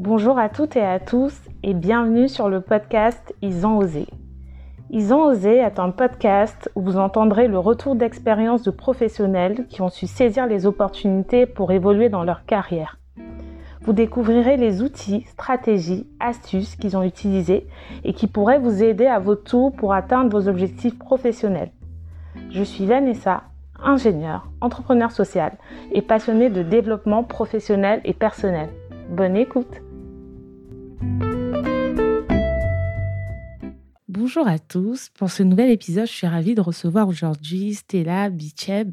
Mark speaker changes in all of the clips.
Speaker 1: Bonjour à toutes et à tous et bienvenue sur le podcast Ils ont osé. Ils ont osé est un podcast où vous entendrez le retour d'expérience de professionnels qui ont su saisir les opportunités pour évoluer dans leur carrière. Vous découvrirez les outils, stratégies, astuces qu'ils ont utilisés et qui pourraient vous aider à votre tour pour atteindre vos objectifs professionnels. Je suis Vanessa, ingénieure, entrepreneur social et passionnée de développement professionnel et personnel. Bonne écoute Bonjour à tous. Pour ce nouvel épisode, je suis ravie de recevoir aujourd'hui Stella Bicheb,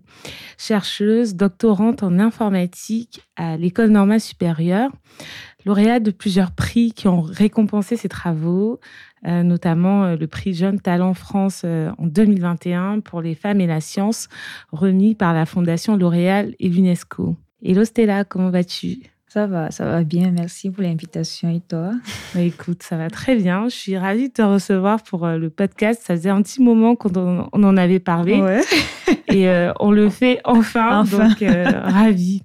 Speaker 1: chercheuse, doctorante en informatique à l'École normale supérieure, lauréate de plusieurs prix qui ont récompensé ses travaux, euh, notamment euh, le prix Jeune Talent France euh, en 2021 pour les femmes et la science, remis par la Fondation L'Oréal et l'UNESCO. Hello Stella, comment vas-tu?
Speaker 2: Ça va, ça va bien. Merci pour l'invitation et toi?
Speaker 1: Bah, Écoute, ça va très bien. Je suis ravie de te recevoir pour euh, le podcast. Ça faisait un petit moment qu'on en avait parlé. Ouais. et euh, on le fait enfin. enfin. Donc, euh, ravie.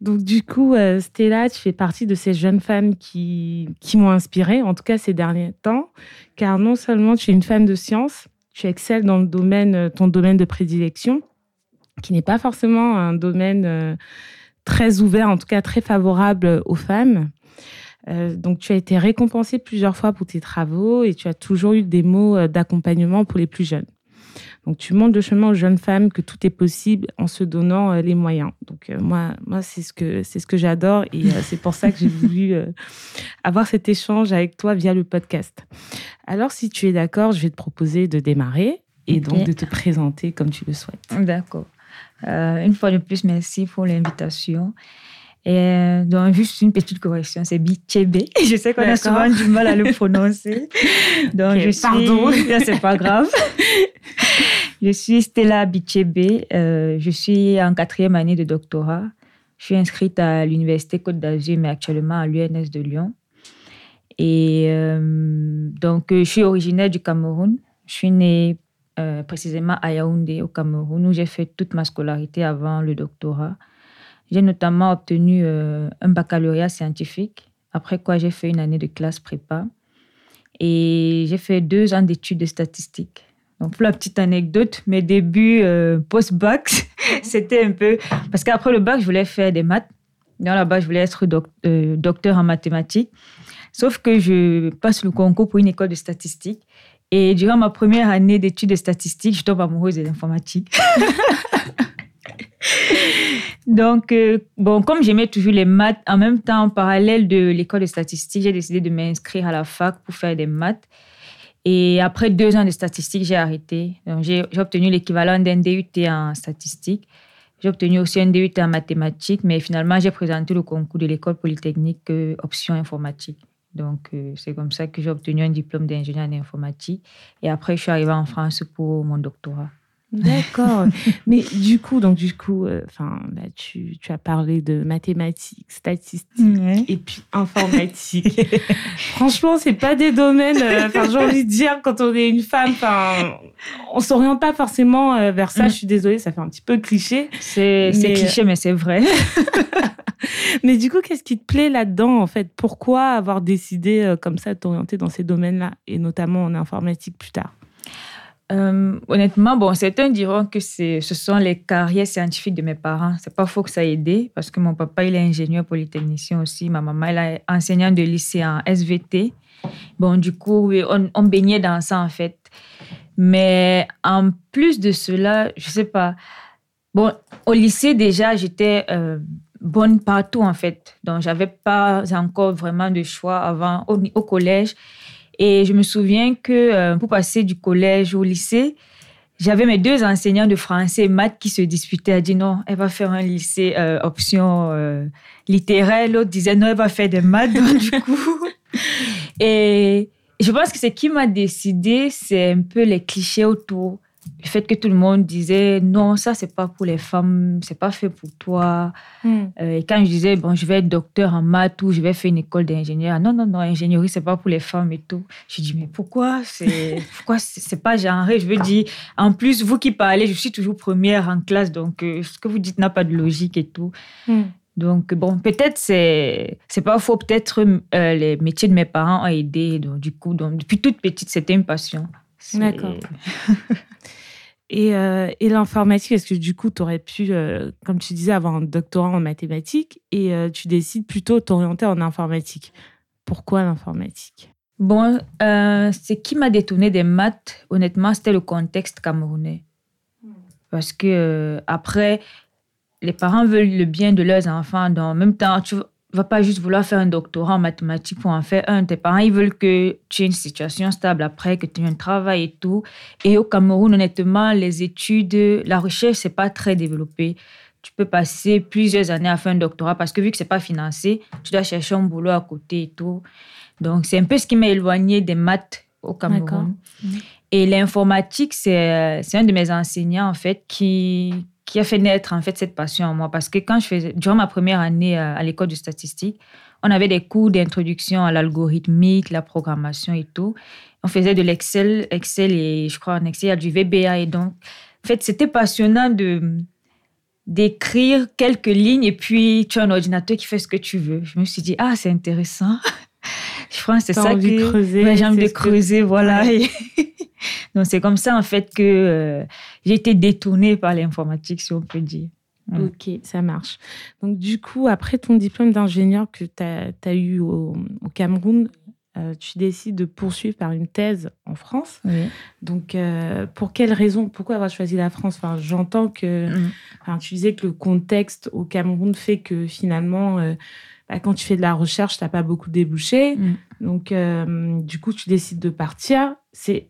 Speaker 1: Donc, du coup, Stella, tu fais partie de ces jeunes femmes qui, qui m'ont inspirée, en tout cas ces derniers temps, car non seulement tu es une femme de science, tu excelles dans le domaine, ton domaine de prédilection, qui n'est pas forcément un domaine très ouvert, en tout cas très favorable aux femmes. Euh, donc, tu as été récompensée plusieurs fois pour tes travaux et tu as toujours eu des mots euh, d'accompagnement pour les plus jeunes. Donc, tu montres le chemin aux jeunes femmes que tout est possible en se donnant euh, les moyens. Donc, moi, moi c'est ce que, c'est ce que j'adore et c'est pour ça que j'ai voulu avoir cet échange avec toi via le podcast. Alors, si tu es d'accord, je vais te proposer de démarrer et donc de te présenter comme tu le souhaites.
Speaker 2: D'accord. Euh, une fois de plus, merci pour l'invitation. Et euh, donc, juste une petite correction, c'est Bichebe. Je sais qu'on a souvent du mal à le prononcer. Donc, je suis... Pardon. c'est pas grave. je suis Stella Bichebe. Euh, je suis en quatrième année de doctorat. Je suis inscrite à l'Université Côte d'Azur, mais actuellement à l'UNS de Lyon. Et donc, je suis originaire du Cameroun. Je suis née euh, précisément à Yaoundé, au Cameroun, où j'ai fait toute ma scolarité avant le doctorat. J'ai notamment obtenu euh, un baccalauréat scientifique, après quoi j'ai fait une année de classe prépa. Et j'ai fait deux ans d'études de statistiques. Donc, pour la petite anecdote, mes débuts euh, post-bac, c'était un peu. Parce qu'après le bac, je voulais faire des maths. Dans là-bas, je voulais être docteur en mathématiques. Sauf que je passe le concours pour une école de statistiques. Et durant ma première année d'études de statistiques, je tombe amoureuse de l'informatique. Donc, euh, bon, comme j'aimais toujours les maths, en même temps, en parallèle de l'école de statistiques, j'ai décidé de m'inscrire à la fac pour faire des maths. Et après deux ans de statistiques, j'ai arrêté. J'ai obtenu l'équivalent d'un DUT en statistiques. J'ai obtenu aussi un DUT en mathématiques, mais finalement, j'ai présenté le concours de l'école polytechnique euh, option informatique. Donc, euh, c'est comme ça que j'ai obtenu un diplôme d'ingénieur en informatique. Et après, je suis arrivée en France pour mon doctorat.
Speaker 1: D'accord. Mais du coup, donc du coup, euh, enfin, tu, tu, as parlé de mathématiques, statistiques et puis informatique. Franchement, c'est pas des domaines. Euh, j'ai envie de dire quand on est une femme, enfin, on s'oriente pas forcément vers ça. Mm. Je suis désolée, ça fait un petit peu cliché.
Speaker 2: C'est cliché, mais c'est vrai.
Speaker 1: Mais du coup, qu'est-ce qui te plaît là-dedans, en fait? Pourquoi avoir décidé euh, comme ça de t'orienter dans ces domaines-là, et notamment en informatique plus tard?
Speaker 2: Euh, honnêtement, bon, certains diront que ce sont les carrières scientifiques de mes parents. C'est pas faux que ça a aidé parce que mon papa, il est ingénieur polytechnicien aussi. Ma maman, elle est enseignante de lycée en SVT. Bon, du coup, on, baignait dans ça en fait. Mais en plus de cela, je sais pas. Bon, au lycée déjà, j'étais euh, bonne partout en fait. Donc, j'avais pas encore vraiment de choix avant au, collège. Et je me souviens que euh, pour passer du collège au lycée, j'avais mes deux enseignants de français et maths qui se disputaient. Elle dit non, elle va faire un lycée euh, option euh, littéraire. L'autre disait non, elle va faire des maths. du coup, et je pense que ce qui m'a décidé, c'est un peu les clichés autour le fait que tout le monde disait non, ça c'est pas pour les femmes, c'est pas fait pour toi. Hmm. Euh, et quand je disais bon, je vais être docteur en maths ou je vais faire une école d'ingénieur, non non non, ingénierie c'est pas pour les femmes et tout. Je dis mais pourquoi c'est pourquoi c'est pas genré? Je veux dire, en plus vous qui parlez, je suis toujours première en classe, donc euh, ce que vous dites n'a pas de logique et tout. Hmm. Donc, bon, peut-être c'est, c'est pas faux, peut-être euh, les métiers de mes parents ont aidé. Donc, du coup, donc, depuis toute petite, c'était une passion.
Speaker 1: D'accord. et, euh, et l'informatique, est-ce que du coup, tu aurais pu, euh, comme tu disais, avoir un doctorat en mathématiques et tu décides plutôt t'orienter en informatique? Pourquoi l'informatique?
Speaker 2: Bon, ce qui m'a détourné des maths, honnêtement, c'était le contexte camerounais. Parce que après, les parents veulent le bien de leurs enfants. Donc, en même temps, tu vas pas juste vouloir faire un doctorat en mathématiques pour en faire un. Tes parents, ils veulent que tu aies une situation stable après, que tu aies un travail et tout. Et au Cameroun, honnêtement, les études, la recherche, c'est pas très développé. Tu peux passer plusieurs années à faire un doctorat parce que vu que c'est pas financé, tu dois chercher un boulot à côté et tout. Donc, c'est un peu ce qui m'a éloigné des maths au Cameroun. Et l'informatique, c'est un de mes enseignants, en fait, qui, qui a fait naître en fait cette passion en moi parce que quand je faisais durant ma première année à, l'école de statistique, on avait des cours d'introduction à l'algorithmique, la programmation et tout. On faisait de l'Excel, Excel et je crois en Excel il y a du VBA et donc en fait c'était passionnant de d'écrire quelques lignes et puis tu as un ordinateur qui fait ce que tu veux. Je me suis dit ah c'est intéressant. je pense que c'est ça
Speaker 1: que
Speaker 2: j'ai envie de creuser voilà. Donc, c'est comme ça, en fait, que euh, j'ai été détournée par l'informatique, si on peut dire.
Speaker 1: Ok, ça marche. Donc, du coup, après ton diplôme d'ingénieur que tu as, eu au, Cameroun, euh, tu décides de poursuivre par une thèse en France. Donc, euh, pour quelle raison Pourquoi avoir choisi la France? Enfin, J'entends que mm. tu disais que le contexte au Cameroun fait que finalement, bah, quand tu fais de la recherche, tu n'as pas beaucoup débouché. Mm. Donc, euh, du coup, tu décides de partir. C'est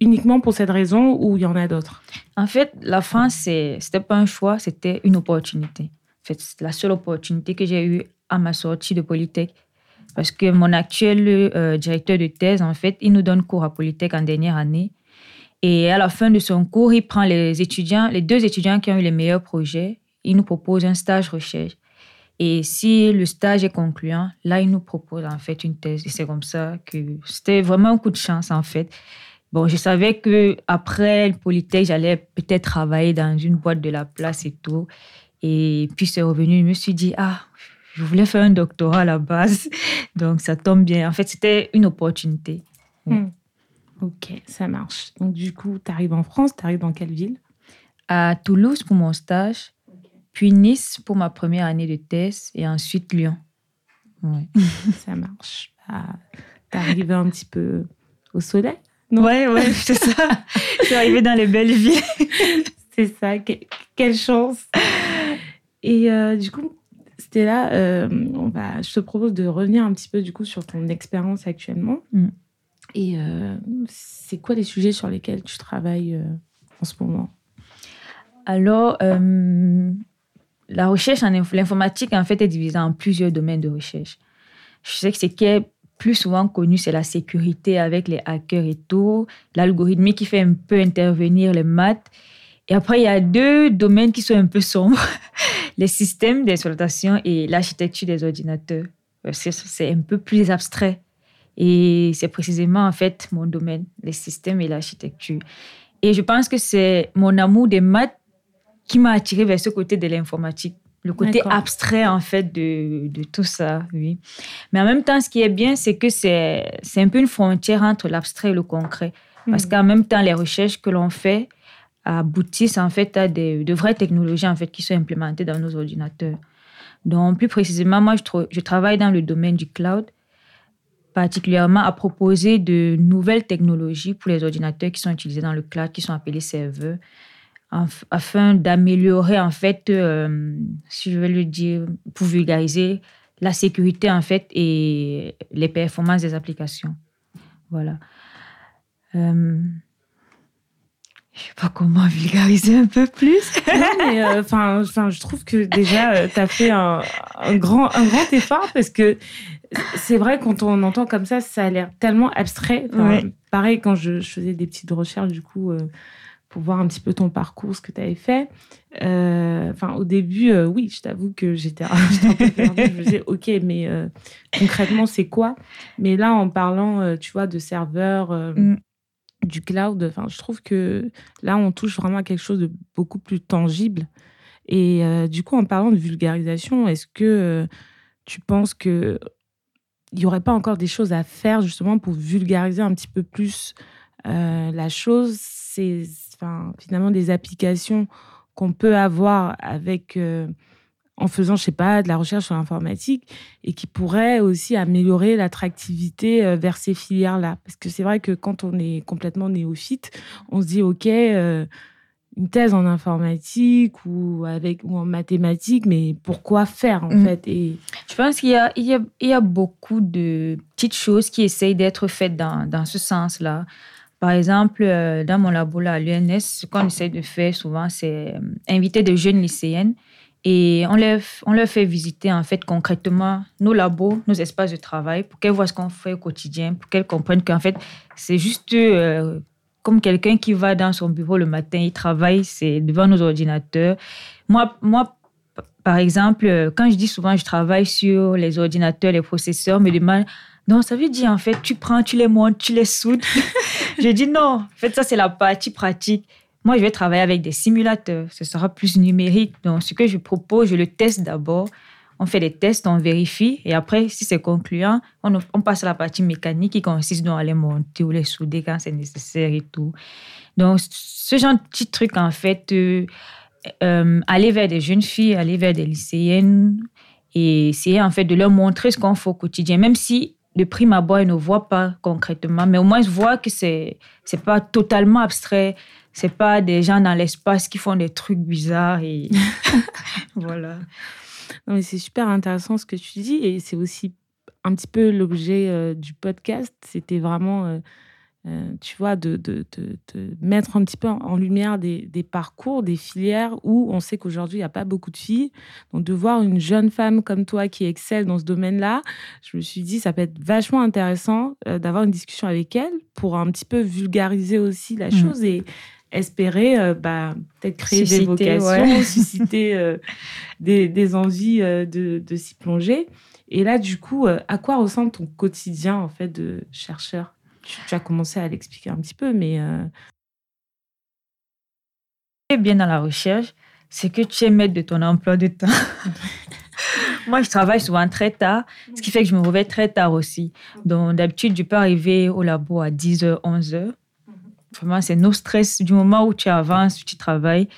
Speaker 1: uniquement pour cette raison ou il y en a d'autres?
Speaker 2: En fait, la France, ce n'était pas un choix, c'était une opportunité. En fait, c'est la seule opportunité que j'ai eue à ma sortie de Polytech. Parce que mon actuel euh, directeur de thèse, en fait, il nous donne cours à Polytech en dernière année. Et à la fin de son cours, il prend les étudiants, les deux étudiants qui ont eu les meilleurs projets, il nous propose un stage recherche. Et si le stage est concluant, là, il nous propose en fait une thèse. Et c'est comme ça que c'était vraiment un coup de chance en fait. Bon, je savais que après le Polytech, j'allais peut-être travailler dans une boîte de la place et tout. Et puis c'est revenu, je me suis dit, ah, je voulais faire un doctorat à la base. Donc ça tombe bien. En fait, c'était une opportunité.
Speaker 1: Hmm. Ok, ça marche. Donc du coup, tu arrives en France, tu arrives dans quelle ville?
Speaker 2: À Toulouse pour mon stage puis Nice pour ma première année de thèse et ensuite Lyon.
Speaker 1: Ouais. ça marche. Ah, T'es arrivé un petit peu au soleil?
Speaker 2: Non? Ouais, ouais, c'est ça. Je suis arrivée dans les belles villes.
Speaker 1: c'est ça. quelle chance. Et euh, du coup, c'était là, euh, on va, je te propose de revenir un petit peu du coup sur ton expérience actuellement. Mm. Et euh, c'est quoi les sujets sur lesquels tu travailles en ce moment?
Speaker 2: Alors, la recherche en l'informatique, en fait, est divisée en plusieurs domaines de recherche. Je sais que ce qui est plus souvent connu, c'est la sécurité avec les hackers et tout, l'algorithme qui fait un peu intervenir les maths. Et après, il y a deux domaines qui sont un peu sombres, les systèmes d'exploitation et l'architecture des ordinateurs. C'est un peu plus abstrait. Et c'est précisément, en fait, mon domaine, les systèmes et l'architecture. Et je pense que c'est mon amour des maths qui m'a attiré vers ce côté de l'informatique, le côté abstrait en fait de, de, tout ça, oui. Mais en même temps, ce qui est bien, c'est que c'est un peu une frontière entre l'abstrait et le concret. Parce hmm. qu'en même temps, les recherches que l'on fait aboutissent en fait à des, de vraies technologies en fait qui sont implémentées dans nos ordinateurs. Donc, plus précisément, moi, je, je travaille dans le domaine du cloud, particulièrement à proposer de nouvelles technologies pour les ordinateurs qui sont utilisés dans le cloud, qui sont appelés serveurs afin d'améliorer, en fait, euh, si je veux le dire, pour vulgariser, la sécurité, en fait, et les performances des applications. Voilà. Euh, je sais pas comment vulgariser un peu plus.
Speaker 1: non, mais euh, enfin, je trouve que déjà, tu as fait un, grand, un grand effort parce que c'est vrai, quand on entend comme ça, ça a l'air tellement abstrait. Pareil, quand je, je, faisais des petites recherches, du coup, pour voir un petit peu ton parcours, ce que tu avais fait. Euh, enfin, au début, euh, oui, je t'avoue que j'étais je me disais, OK, mais euh, concrètement, c'est quoi? Mais là, en parlant, tu vois, de serveurs, mm. du cloud, enfin, je trouve que là, on touche vraiment à quelque chose de beaucoup plus tangible. Et du coup, en parlant de vulgarisation, est-ce que tu penses que il n'y aurait pas encore des choses à faire justement pour vulgariser un petit peu plus la chose? C'est enfin, finalement des applications qu'on peut avoir avec en faisant, je sais pas, de la recherche sur l'informatique et qui pourrait aussi améliorer l'attractivité euh, vers ces filières-là. Parce que c'est vrai que quand on est complètement néophyte, on se dit, OK, euh, une thèse en informatique ou, avec, ou en mathématiques, mais pourquoi faire en mm. fait? Et...
Speaker 2: Je pense qu'il y a, il y, a, il y a beaucoup de petites choses qui essayent d'être faites dans, dans ce sens-là. Par exemple, euh, dans mon labo à l'UNS, ce qu'on essaie de faire souvent, c'est inviter des jeunes lycéennes et on leur, on leur fait visiter en fait concrètement nos labos, nos espaces de travail pour qu'elles voient ce qu'on fait au quotidien, pour qu'elles comprennent qu'en fait, c'est juste euh, comme quelqu'un qui va dans son bureau le matin, il travaille, c'est devant nos ordinateurs. Moi, moi, par exemple, euh, quand je dis souvent je travaille sur les ordinateurs, les processeurs, me demandent non, ça veut dire en fait, tu prends, tu les montes, tu les soudes. je dis non, en fait, ça c'est la partie pratique. Moi, je vais travailler avec des simulateurs. Ce sera plus numérique. Donc, ce que je propose, je le teste d'abord. On fait des tests, on vérifie. Et après, si c'est concluant, on, passe à la partie mécanique qui consiste dans les monter ou les souder quand c'est nécessaire et tout. Donc, ce genre de petits trucs, en fait, euh, euh, aller vers des jeunes filles, aller vers des lycéennes et essayer, en fait, de leur montrer ce qu'on fait au quotidien. Même si de prime abord, ils ne voient pas concrètement, mais au moins, ils voient que c'est n'est pas totalement abstrait c'est pas des gens dans l'espace qui font des trucs bizarres et voilà.
Speaker 1: Non mais c'est super intéressant ce que tu dis et c'est aussi un petit peu l'objet euh, du podcast. C'était vraiment, euh, euh, tu vois, de, de, de, mettre un petit peu en lumière des, des parcours, des filières où on sait qu'aujourd'hui, il n'y a pas beaucoup de filles. Donc, de voir une jeune femme comme toi qui excelle dans ce domaine-là, je me suis dit, ça peut être vachement intéressant d'avoir une discussion avec elle pour un petit peu vulgariser aussi la mmh. chose et, espérer euh, bah, peut-être créer des vocations, susciter euh, des, des, envies euh, de, de s'y plonger. Et là, du coup, à quoi ressemble ton quotidien en fait de chercheur? Tu, as commencé à l'expliquer un petit peu, mais
Speaker 2: bien dans la recherche, c'est que tu es maître de ton emploi de temps. Moi, je travaille souvent très tard, ce qui fait que je me réveille très tard aussi. Donc, d'habitude, je peux arriver au labo à 10h, 11h. Vraiment, c'est nos stress du moment où tu avances, où tu travailles.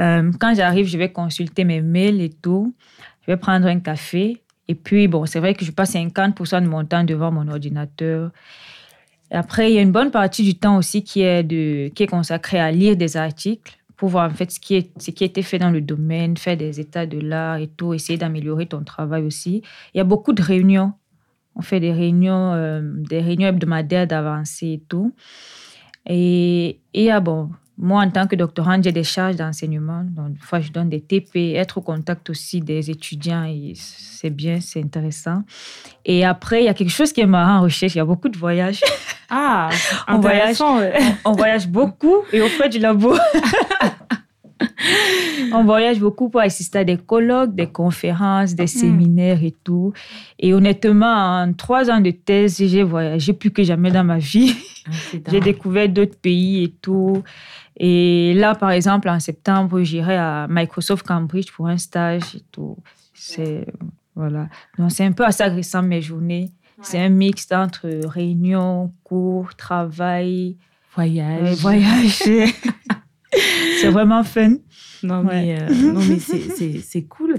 Speaker 2: Euh, quand j'arrive, je vais consulter mes mails et tout. Je vais prendre un café. Et puis, bon, c'est vrai que je passe 50% de mon temps devant mon ordinateur. Après, il y a une bonne partie du temps aussi qui est, de, qui est consacrée à lire des articles pour voir en fait ce qui, est, ce qui a été fait dans le domaine, faire des états de l'art et tout, essayer d'améliorer ton travail aussi. Il y a beaucoup de réunions. On fait des réunions, euh, des réunions hebdomadaires d'avancée et tout. Et, et ah bon, moi, en tant que doctorante, j'ai des charges d'enseignement. Donc, des fois, je donne des TP, être au contact aussi des étudiants, c'est bien, c'est intéressant. Et après, il y a quelque chose qui est marrant en recherche, il y a beaucoup de voyages.
Speaker 1: Ah, on voyage,
Speaker 2: on, voyage beaucoup et au fait du labo. on voyage beaucoup pour assister à des colloques, des conférences, des hmm. séminaires et tout. Et honnêtement, en trois ans de thèse, j'ai voyagé plus que jamais dans ma vie. Ah, j'ai découvert d'autres pays et tout. Et là, par exemple, en septembre, j'irai à Microsoft Cambridge pour un stage et tout. C'est voilà. Donc c'est un peu ressemblent mes journées. C'est un mix entre réunions, cours, travail,
Speaker 1: voyage.
Speaker 2: voyage. c'est vraiment fun.
Speaker 1: Non, mais, euh, non, mais c'est cool.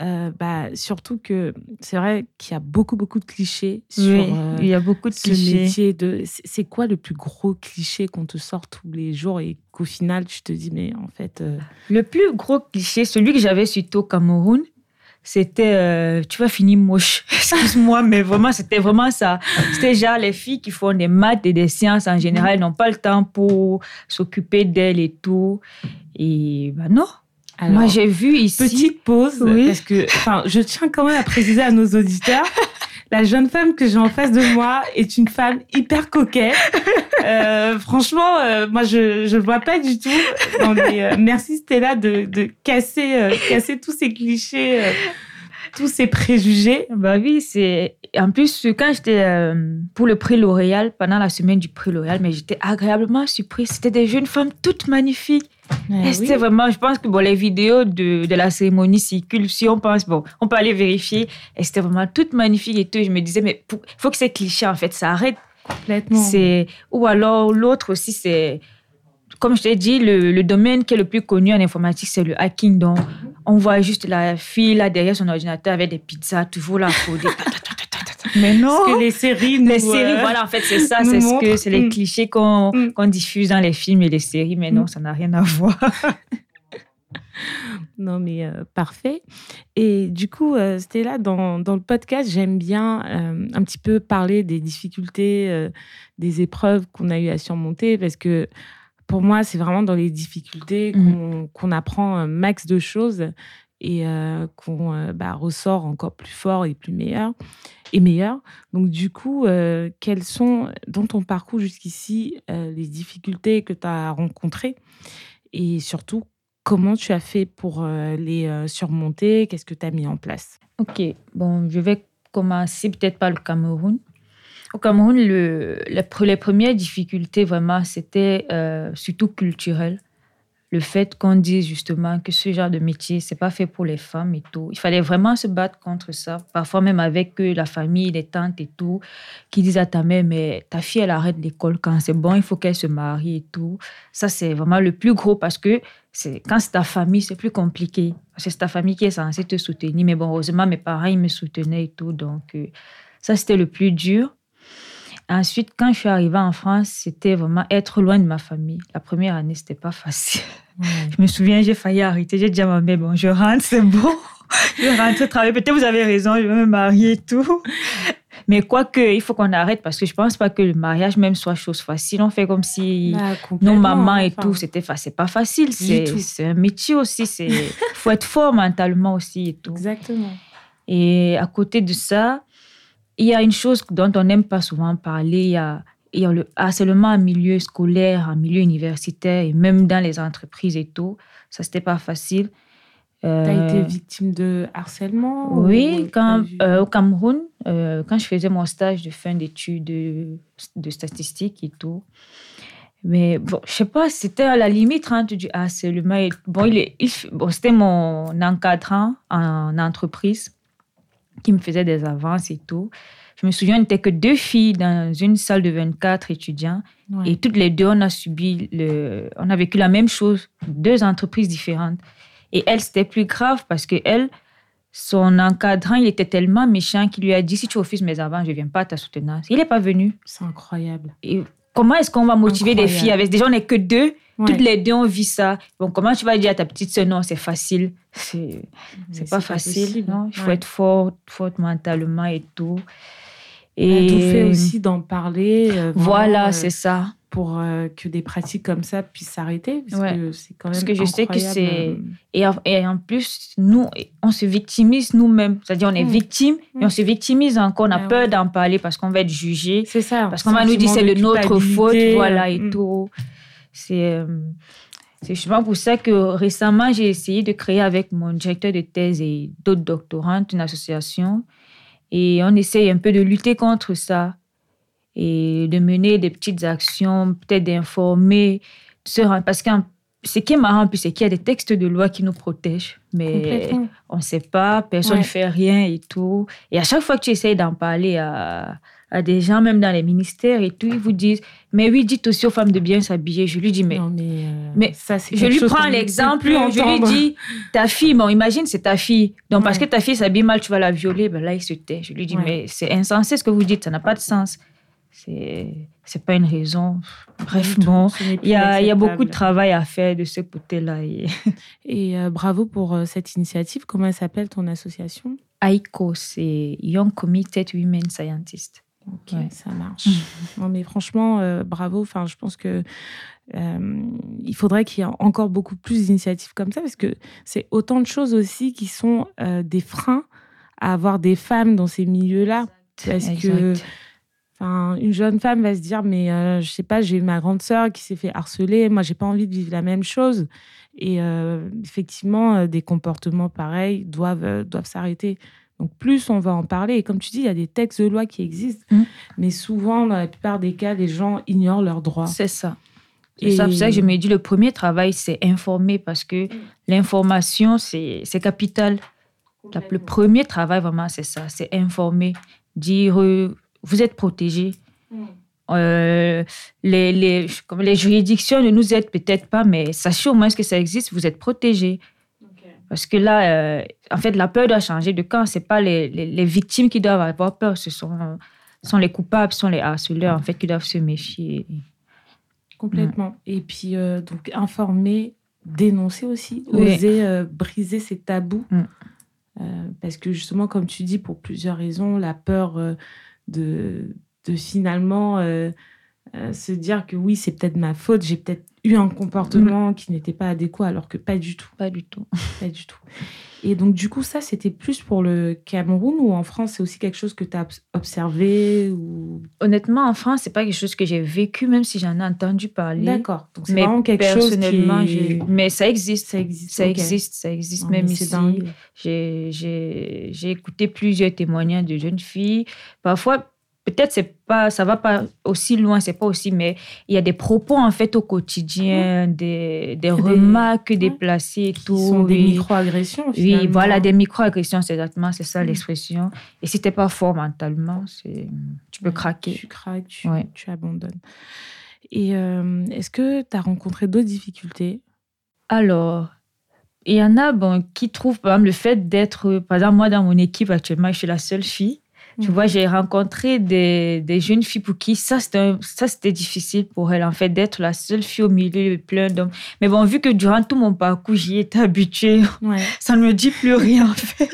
Speaker 1: Euh, bah, surtout que c'est vrai qu'il y a beaucoup, beaucoup de clichés sur
Speaker 2: euh, il y a beaucoup de
Speaker 1: ce métier. De... C'est quoi le plus gros cliché qu'on te sort tous les jours et qu'au final, tu te dis, mais en fait...
Speaker 2: Le plus gros cliché, celui que j'avais suite au Cameroun, c'était tu vas finir moche. Excuse-moi, mais vraiment, c'était vraiment ça. C'était genre les filles qui font des maths et des sciences en général, n'ont pas le temps pour s'occuper d'elles et tout. Et ben non. Moi, j'ai vu ici.
Speaker 1: Petite pause, parce que enfin, je tiens quand même à préciser à nos auditeurs. la jeune femme que j'ai en face de moi est une femme hyper coquette. Euh, franchement, euh, moi, je ne vois pas du tout. Euh, merci Stella de, de casser, casser tous ces clichés, tous ces préjugés.
Speaker 2: Bah oui, c'est. En plus, quand j'étais pour le prix L'Oréal, pendant la semaine du prix L'Oréal, mais j'étais agréablement surprise. C'était des jeunes femmes toutes magnifiques C'était vraiment, je pense que bon, les vidéos de, de, la cérémonie circulent. Si on pense, bon, on peut aller vérifier. Et c'était vraiment tout magnifique et tout. Je me disais, mais il faut que ces clichés, en fait, ça arrête.
Speaker 1: Complètement.
Speaker 2: Ou alors, l'autre aussi, c'est comme je t'ai dit, le, le, domaine qui est le plus connu en informatique, c'est le hacking. Donc, on voit juste la fille là derrière son ordinateur avec des pizzas, toujours là,
Speaker 1: Mais non. que les séries,
Speaker 2: les séries, euh, voilà, en fait, c'est ça, c'est ce que c'est les mm. clichés qu'on mm. diffuse dans les films et les séries. Mais non, mm. ça n'a rien à voir.
Speaker 1: non, mais euh, parfait. Et du coup, euh, c'était là dans, dans, le podcast, j'aime bien un petit peu parler des difficultés, des épreuves qu'on a eu à surmonter parce que pour moi, c'est vraiment dans les difficultés mmh. qu'on apprend un max de choses et euh, qu'on euh, bah, ressort encore plus fort et plus meilleur et meilleur. Donc du coup, euh, quelles sont dans ton parcours jusqu'ici les difficultés que tu as rencontrées? Et surtout comment tu as fait pour les surmonter? Qu'est-ce que tu as mis en place?
Speaker 2: Ok, bon, je vais commencer peut-être par le Cameroun. Au Cameroun, le, les premières difficultés, vraiment, c'était surtout culturel. Le fait qu'on dise justement que ce genre de métier, c'est pas fait pour les femmes et tout. Il fallait vraiment se battre contre ça. Parfois même avec la famille, les tantes et tout, qui disent à ta mère, mais ta fille, elle arrête l'école quand c'est bon, il faut qu'elle se marie et tout. Ça, c'est vraiment le plus gros parce que c'est quand c'est ta famille, c'est plus compliqué. C'est ta famille qui est censée te soutenir. Mais bon, heureusement, mes parents, ils me soutenaient et tout. Donc, euh, ça, c'était le plus dur. Ensuite, quand je suis arrivée en France, c'était vraiment être loin de ma famille. La première année, c'était pas facile. Je me souviens, j'ai failli arrêter. J'ai dit à ma mère, bon, je rentre, c'est bon. je rentre travailler. Peut-être vous avez raison, je vais me marier et tout. Mais quoique, il faut qu'on arrête parce que je pense pas que le mariage même soit chose facile. On fait comme si bah, nos mamans et tout, c'était c'est pas facile. C'est un métier aussi. C'est faut être fort mentalement aussi et tout.
Speaker 1: Exactement.
Speaker 2: Et à côté de ça, il y a une chose dont on n'aime pas souvent parler, il y a, il y a le harcèlement en milieu scolaire, en milieu universitaire et même dans les entreprises et tout. Ça, c'était pas facile.
Speaker 1: Euh, tu as été victime de harcèlement
Speaker 2: Oui, quand, euh, au Cameroun, euh, quand je faisais mon stage de fin d'études de, de statistiques et tout. Mais bon, je sais pas, c'était à la limite hein, du harcèlement. Bon, il, il bon, c'était mon encadrant en entreprise qui me faisait des avances et tout. Je me souviens, on n'était que deux filles dans une salle de 24 étudiants. Et toutes les deux, on a subi, le, on a vécu la même chose, deux entreprises différentes. Et elle, c'était plus grave parce que elle, son encadrant, il était tellement méchant qu'il lui a dit si tu refuses mes avances, je ne viens pas à ta soutenance. Il n'est pas venu.
Speaker 1: C'est incroyable.
Speaker 2: Et comment est-ce qu'on va motiver des filles avec Déjà, on n'est que deux. Toutes les deux, on vit ça. Bon, comment tu vas dire à ta petite sœur, non, c'est facile. C'est, c'est pas facile. non? Il faut être fort, fort mentalement et tout.
Speaker 1: Et tout fait aussi d'en parler.
Speaker 2: Euh, voilà, euh, c'est ça.
Speaker 1: Pour euh, que des pratiques comme ça puissent s'arrêter. Parce que c'est quand même.
Speaker 2: Parce que je sais que c'est. Et, et, en plus, nous, on se victimise nous-mêmes. C'est-à-dire, on est mmh. victime et on mmh. se victimise encore. On a ah peur d'en parler parce qu'on va être jugé.
Speaker 1: C'est ça.
Speaker 2: Parce qu'on va nous dire c'est de notre faute. Voilà, et mmh. tout. C'est euh, c'est justement pour ça que récemment, j'ai essayé de créer avec mon directeur de thèse et d'autres doctorantes une association. Et on essaye un peu de lutter contre ça et de mener des petites actions, peut-être d'informer. Parce que ce qui est marrant, c'est qu'il y a des textes de loi qui nous protègent, mais on ne sait pas, personne ne fait rien et tout. Et à chaque fois que tu essayes d'en parler à, à des gens, même dans les ministères et tout, ils vous disent, mais oui, dites aussi aux femmes de bien s'habiller. Je lui dis, mais, mais, euh, ça, je lui prends l'exemple, je lui dis, ta fille, bon, imagine, c'est ta fille. Donc, parce que ta fille s'habille mal, tu vas la violer, ben là, il se tait. Je lui dis, mais c'est insensé ce que vous dites, ça n'a pas de sens. C'est, c'est pas une raison. Bref, bon, il y a, y a, beaucoup de travail à faire de ce côté-là.
Speaker 1: Et, et euh, bravo pour euh, cette initiative. Comment elle s'appelle ton association?
Speaker 2: AICO, c'est Young Committed Women Scientists.
Speaker 1: Ok, ça marche. non, mais franchement, euh, bravo. Enfin, je pense que euh, il faudrait qu'il y ait encore beaucoup plus d'initiatives comme ça parce que c'est autant de choses aussi qui sont euh, des freins à avoir des femmes dans ces milieux-là. Parce que Enfin, une jeune femme va se dire mais je sais pas j'ai ma grande sœur qui s'est fait harceler moi j'ai pas envie de vivre la même chose et effectivement des comportements pareils doivent doivent s'arrêter donc plus on va en parler, et comme tu dis, il y a des textes de loi qui existent, mm. mais souvent, dans la plupart des cas, les gens ignorent leurs droits.
Speaker 2: C'est ça. C'est ça, ça que je me dis, le premier travail, c'est informer parce que l'information, c'est capital. Le premier travail, vraiment, c'est ça, c'est informer, dire, euh, vous êtes protégés. Mm. Euh, les, les, les, juridictions ne nous aident peut-être pas, mais sachez au moins que ça existe, vous êtes protégés. Parce que là, euh, en fait, la peur doit changer de camp. Ce pas les, les, victimes qui doivent avoir peur, ce sont, sont les coupables, ce sont les harceleurs, en fait, qui doivent se méfier.
Speaker 1: Complètement. Et puis, euh, donc, informer, dénoncer aussi, oser briser ces tabous. Mm. parce que justement, comme tu dis, pour plusieurs raisons, la peur de de finalement euh, euh, se dire que oui, c'est peut-être ma faute, j'ai peut-être eu un comportement mm. qui n'était pas adéquat, alors que pas du tout.
Speaker 2: Pas du tout.
Speaker 1: pas du tout. Et donc, du coup, ça, c'était plus pour le Cameroun ou en France, c'est aussi quelque chose que tu as observé ou...
Speaker 2: Honnêtement, en France, c'est pas quelque chose que j'ai vécu, même si j'en ai entendu parler.
Speaker 1: D'accord. Donc, c'est vraiment quelque chose qui...
Speaker 2: Mais ça existe. Ça existe. Ça existe, ça existe même ici. J'ai écouté plusieurs témoignages de jeunes filles. Parfois, peut-être c'est pas ça va pas aussi loin c'est pas aussi mais il y a des propos en fait au quotidien des, des remarques déplacées et tout.
Speaker 1: sont des microagressions
Speaker 2: oui voilà des microagressions c'est exactement c'est ça l'expression. Et si t'es pas fort mentalement c'est tu peux craquer.
Speaker 1: tu craques tu, tu abandonnes. Et euh, est-ce que tu as rencontré d'autres difficultés?
Speaker 2: Alors il y en a bon, qui trouvent par exemple le fait d'être par exemple moi dans mon équipe actuellement je suis la seule fille tu vois, j'ai rencontré des, des, jeunes filles pour qui ça, c'était difficile pour elles, en fait, d'être la seule fille au milieu de plein d'hommes. Mais bon, vu que durant tout mon parcours, j'y étais habituée, ça ne me dit plus rien, en fait.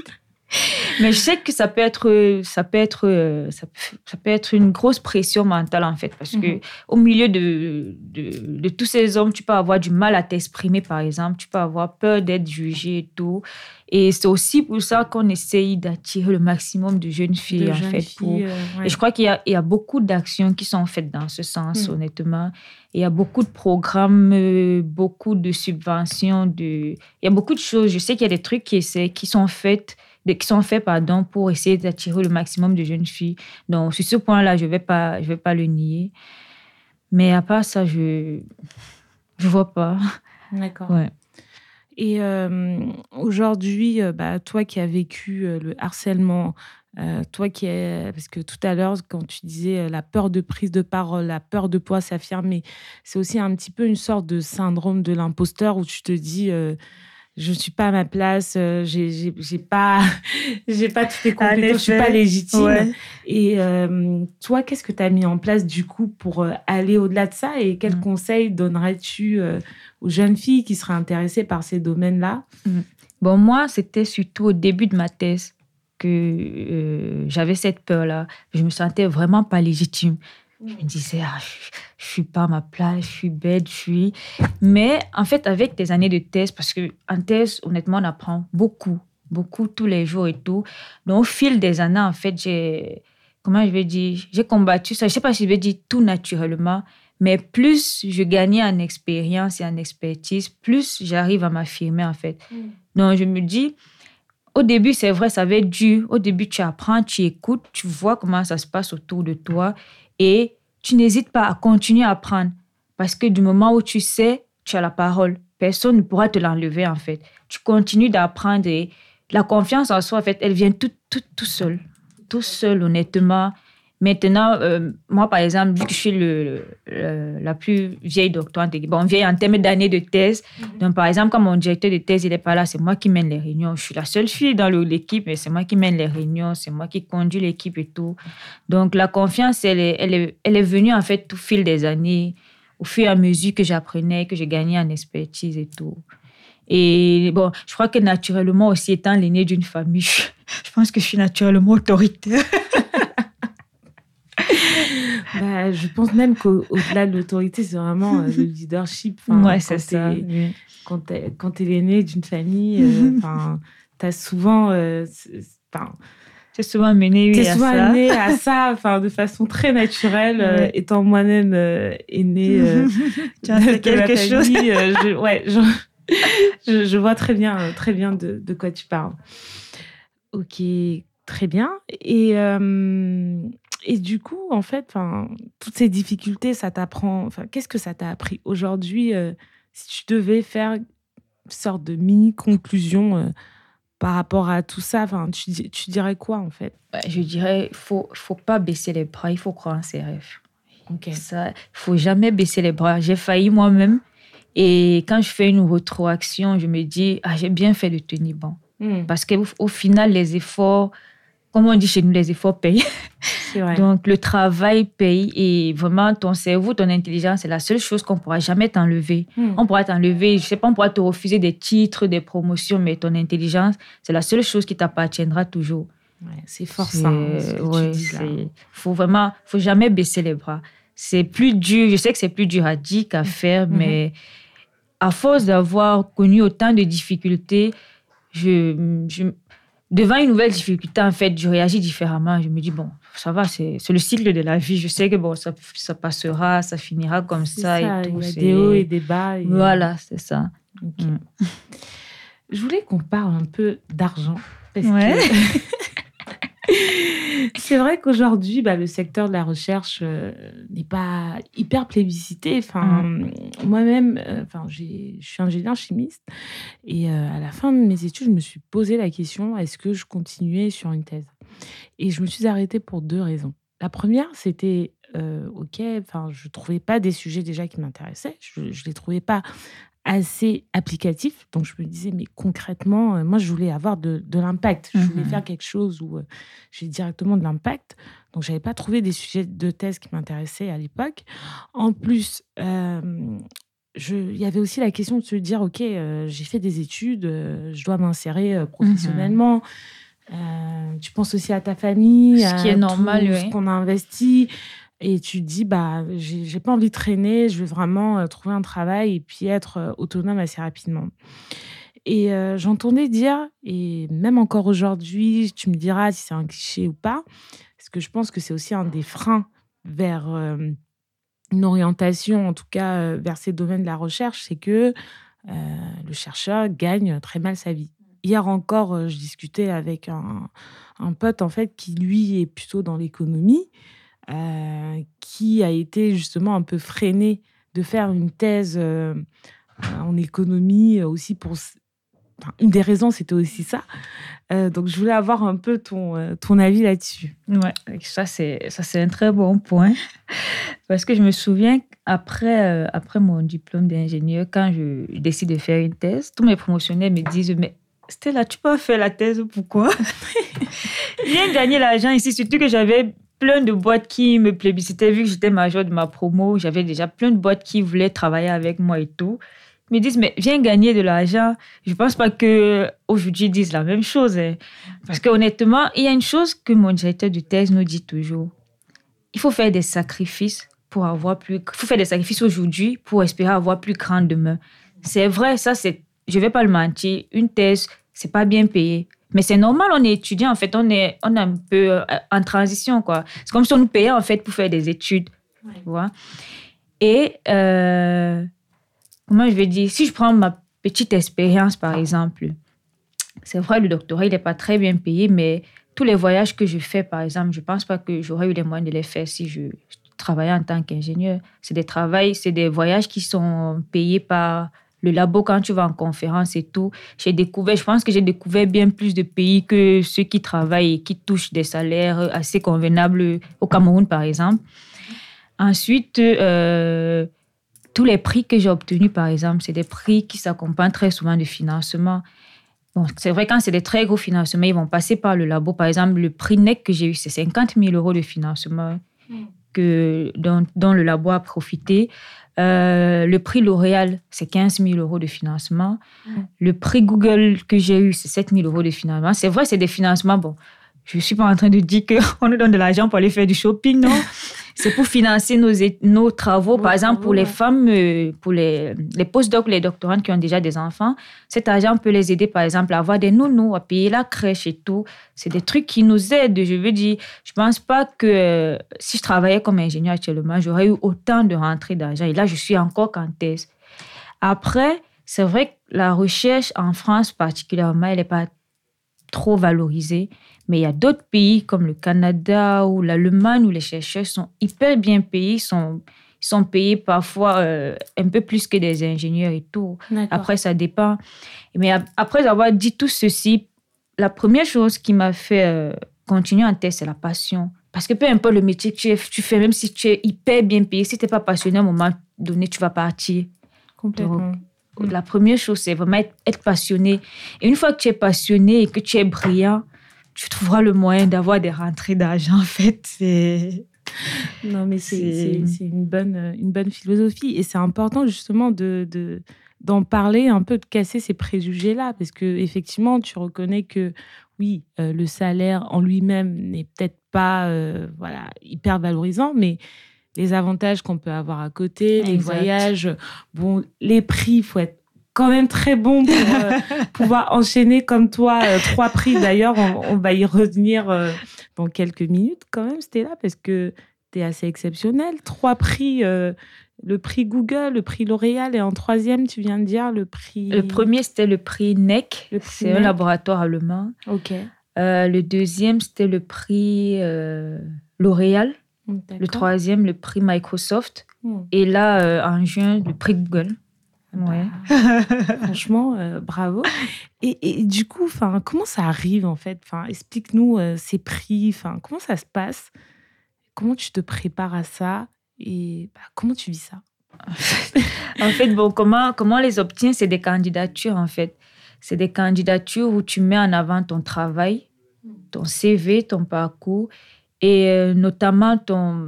Speaker 2: Mais je sais que ça peut être, ça peut être, ça peut, être une grosse pression mentale en fait, parce que mhm. au milieu de, de, de, tous ces hommes, tu peux avoir du mal à t'exprimer par exemple, tu peux avoir peur d'être jugé et tout. Et c'est aussi pour ça qu'on essaye d'attirer le maximum de jeunes filles, en fait. Euh, et je crois qu'il y, y, a beaucoup d'actions qui sont faites dans ce sens, mm. honnêtement. il y a beaucoup de programmes, euh, beaucoup de subventions, de... il y a beaucoup de choses. Je sais qu'il y a des trucs qui sont faits qui sont faits pardon, pour essayer d'attirer le maximum de jeunes filles. Donc, sur ce point-là, je ne vais, pas, je vais pas le nier. Mais à part ça, je ne vois pas.
Speaker 1: D'accord. Ouais. Et euh, aujourd'hui, euh, bah, toi qui as vécu euh, le harcèlement, toi qui es, parce que tout à l'heure, quand tu disais la peur de prise de parole, la peur de pouvoir s'affirmer, c'est aussi un petit peu une sorte de syndrome de l'imposteur où tu te dis je ne suis pas à ma place, j'ai pas, j'ai pas toutes les compétences, je suis pas légitime. Et toi, qu'est-ce que tu as mis en place du coup pour aller au-delà de ça et quels mmh. conseils donnerais-tu aux jeunes filles qui seraient intéressées par ces domaines-là?
Speaker 2: Mm. Bon, moi, c'était surtout au début de ma thèse que euh, j'avais cette peur-là. Je me sentais vraiment pas légitime. Je me disais, ah, je, ne suis pas à ma place, je suis bête, je suis. Mais en fait, avec des années de thèse, parce que en thèse, honnêtement, on apprend beaucoup, beaucoup tous les jours et tout. Donc, au fil des années, en fait, j'ai, comment je vais dire, j'ai combattu ça. Je sais pas si je vais dire tout naturellement, mais plus je gagnais en expérience et en expertise, plus j'arrive à m'affirmer, en fait. Mm. Donc, je me dis, au début, c'est vrai, ça va être dur. Au début, tu apprends, tu écoutes, tu vois comment ça se passe autour de toi et tu n'hésites pas à continuer à apprendre. Parce que du moment où tu sais, tu as la parole. Personne ne pourra te l'enlever, en fait. Tu continues d'apprendre et la confiance en soi, en fait, elle vient tout, tout, tout seul. Tout seul, honnêtement. Maintenant, euh, moi, par exemple, vu que je suis le, la plus vieille doctorante, bon, vieille en termes d'années de thèse, mhm. donc par exemple, quand mon directeur de thèse, il n'est pas là, c'est moi qui mène les réunions. Je suis la seule fille dans l'équipe, mais c'est moi qui mène les réunions, c'est moi qui conduis l'équipe et tout. Donc, la confiance, elle est, elle est, elle est venue, en fait, au fil des années, au fur et à mesure que j'apprenais, que j'ai gagné en expertise et tout. Et bon, je crois que naturellement aussi, étant l'aîné d'une famille, je pense que je suis naturellement autoritaire.
Speaker 1: bah, je pense même qu'au-delà de l'autorité, c'est vraiment euh, le leadership.
Speaker 2: ouais, c'est ça.
Speaker 1: Quand tu es, l'aîné d'une famille, euh, enfin, tu as souvent. Euh,
Speaker 2: c'est souvent mené
Speaker 1: oui, souvent à amené ça. à ça, enfin, de façon très naturelle, étant moi-même aînée
Speaker 2: de, quelque chose.
Speaker 1: je, ouais, je, je, vois très bien, très bien de, de quoi tu parles. Ok, Très bien. Et et du coup, en fait, toutes ces difficultés, ça t'apprend. Qu'est-ce que ça t'a appris aujourd'hui Si tu devais faire une sorte de mini conclusion par rapport à tout ça, tu, tu dirais quoi en fait?
Speaker 2: Je dirais, il faut, faut pas baisser les bras, il faut croire en ses rêves. Il Ça, faut jamais baisser les bras. J'ai failli moi-même. Et quand je fais une rétroaction, je me dis, ah, j'ai bien fait de tenir bon. Hmm. Parce qu'au final, les efforts, comme on dit chez nous, les efforts payent. Vrai. Donc, le travail paye et vraiment, ton cerveau, ton intelligence, c'est la seule chose qu'on pourra jamais t'enlever. Hmm. On pourra t'enlever, je sais pas, on pourra te refuser des titres, des promotions, mais ton intelligence, c'est la seule chose qui t'appartiendra toujours.
Speaker 1: c'est fort ça.
Speaker 2: Il faut vraiment, faut jamais baisser les bras. C'est plus dur, je sais que c'est plus dur à dire qu'à faire, mhm. mais à force d'avoir connu autant de difficultés, je, je, devant une nouvelle difficulté, en fait, je réagis différemment. Je me dis, bon, ça va, c'est le cycle de la vie. Je sais que bon, ça, ça passera, ça finira comme ça, et tout.
Speaker 1: Il y a des hauts et des bas.
Speaker 2: Voilà, c'est ça. Mm.
Speaker 1: Je voulais qu'on parle un peu d'argent. Ouais. Que... c'est vrai qu'aujourd'hui, bah, le secteur de la recherche euh, n'est pas hyper plébiscité. Enfin, mm. moi-même, euh, enfin, je suis ingénieur chimiste et euh, à la fin de mes études, je me suis posé la question est-ce que je continuais sur une thèse? Et je me suis arrêtée pour deux raisons. La première, c'était ok, enfin, je trouvais pas des sujets déjà qui m'intéressaient. Je, ne les trouvais pas assez applicatif. Donc, je me disais, mais concrètement, euh, moi, je voulais avoir de, l'impact. Je voulais mhm. faire quelque chose où euh, j'ai directement de l'impact. Donc, je n'avais pas trouvé des sujets de thèse qui m'intéressaient à l'époque. En plus, euh, il y avait aussi la question de se dire, OK, j'ai fait des études, je dois m'insérer professionnellement. Mhm. tu penses aussi à ta famille,
Speaker 2: ce qui est normal,
Speaker 1: ce qu'on a investi. Et tu te dis, bah, j'ai pas envie de traîner, je veux vraiment euh, trouver un travail et puis être euh, autonome assez rapidement. Et euh, j'entendais dire, et même encore aujourd'hui, tu me diras si c'est un cliché ou pas, parce que je pense que c'est aussi un des freins vers une orientation, en tout cas vers ces domaines de la recherche, c'est que le chercheur gagne très mal sa vie. Hier encore, je discutais avec un, un pote en fait qui lui est plutôt dans l'économie euh, qui a été justement un peu freiné de faire une thèse euh, en économie aussi pour une des raisons, c'était aussi ça. Euh, donc, je voulais avoir un peu ton, ton avis là-dessus.
Speaker 2: Ouais, ça, c'est, un très bon point. Parce que je me souviens, après, après mon diplôme d'ingénieur, quand je décide de faire une thèse, tous mes promotionnaires me disent Mais Stella, tu peux faire la thèse, pourquoi? Viens gagner l'argent ici, surtout que j'avais plein de boîtes qui me plébiscitaient, vu que j'étais major de ma promo, j'avais déjà plein de boîtes qui voulaient travailler avec moi et tout. Ils me disent, mais viens gagner de l'argent. Je ne pense pas qu'aujourd'hui ils disent la même chose. Hein. Parce qu'honnêtement, il y a une chose que mon directeur de thèse nous dit toujours. Il faut faire des sacrifices pour avoir plus. Il faut faire des sacrifices aujourd'hui pour espérer avoir plus grand demain. C'est vrai, ça, c'est. Je ne vais pas le mentir. Une thèse, c'est pas bien payé. Mais c'est normal, on est étudiant, en fait, on est, on est un peu euh, en transition, quoi. C'est comme si on nous payait, en fait, pour faire des études, tu vois. Et, euh, comment je vais dire, si je prends ma petite expérience, par exemple, c'est vrai, le doctorat, il n'est pas très bien payé, mais tous les voyages que je fais, par exemple, je ne pense pas que j'aurais eu les moyens de les faire si je travaillais en tant qu'ingénieur. C'est des travails, c'est des voyages qui sont payés par le labo, quand tu vas en conférence et tout, j'ai découvert, je pense que j'ai découvert bien plus de pays que ceux qui travaillent et qui touchent des salaires assez convenables au Cameroun, par exemple. Ensuite, euh, tous les prix que j'ai obtenus, par exemple, c'est des prix qui s'accompagnent très souvent de financement. Bon, c'est vrai, quand c'est des très gros financements, ils vont passer par le labo. Par exemple, le prix NEC que j'ai eu, c'est 50 000 euros de financement mm. que, dont, dont, le labo a profité. Euh, le prix L'Oréal, c'est 15 000 euros de financement. Mm. Le prix Google que j'ai eu, c'est 7 000 euros de financement. C'est vrai, c'est des financements. Bon, je ne suis pas en train de dire qu'on nous donne de l'argent pour aller faire du shopping, non. c'est pour financer nos, nos travaux. Par exemple, pour les femmes, euh, pour les, les post-docs, les doctorantes qui ont déjà des enfants, cet argent peut les aider, par exemple, à avoir des nounous, à payer la crèche et tout. C'est des trucs qui nous aident. Je veux dire, je ne pense pas que si je travaillais comme ingénieur actuellement, j'aurais eu autant de rentrées d'argent. Et là, je suis encore qu'en thèse. Après, c'est vrai que la recherche en France particulièrement, elle n'est pas trop valorisé. Mais il y a d'autres pays comme le Canada ou l'Allemagne où les chercheurs sont hyper bien payés, sont, sont payés parfois euh, un peu plus que des ingénieurs et tout. Après, ça dépend. Mais après avoir dit tout ceci, la première chose qui m'a fait euh, continuer en test, c'est la passion. Parce que peu importe le métier que tu, tu fais, même si tu es hyper bien payé, si tu n'es pas passionné à un moment donné, tu vas partir.
Speaker 1: Complètement.
Speaker 2: La première chose, c'est vraiment être, passionné. Et une fois que tu es passionné et que tu es brillant, tu trouveras le moyen d'avoir des rentrées d'argent, en fait.
Speaker 1: Non, mais c'est une bonne, une bonne philosophie. Et c'est important, justement, de, de d'en parler un peu, de casser ces préjugés-là, parce que effectivement, tu reconnais que oui, euh, le salaire en lui-même n'est peut-être pas euh, voilà hyper valorisant, mais les avantages qu'on peut avoir à côté, les voyages, bon, les prix, faut être quand même très bon pour euh, pouvoir enchaîner comme toi trois prix. D'ailleurs, on, va y revenir dans quelques minutes quand même, là parce que tu es assez exceptionnel. Trois prix le prix Google, le prix L'Oréal et en troisième, tu viens de dire le prix.
Speaker 2: Le premier, c'était le prix NEC. C'est un laboratoire allemand.
Speaker 1: Ok.
Speaker 2: Euh, le deuxième, c'était le prix euh, L'Oréal. Le troisième, le prix Microsoft. Hmm. Et là, euh, en juin, le prix Google.
Speaker 1: Ah bah. Franchement, bravo. Et, du coup, comment ça arrive en fait? Explique-nous ces prix. Comment ça se passe? Comment tu te prépares à ça? Et bah, comment tu vis ça?
Speaker 2: En fait, bon, comment, comment on les obtient? C'est des candidatures, en fait. C'est des candidatures où tu mets en avant ton travail, ton CV, ton parcours, et euh, notamment ton...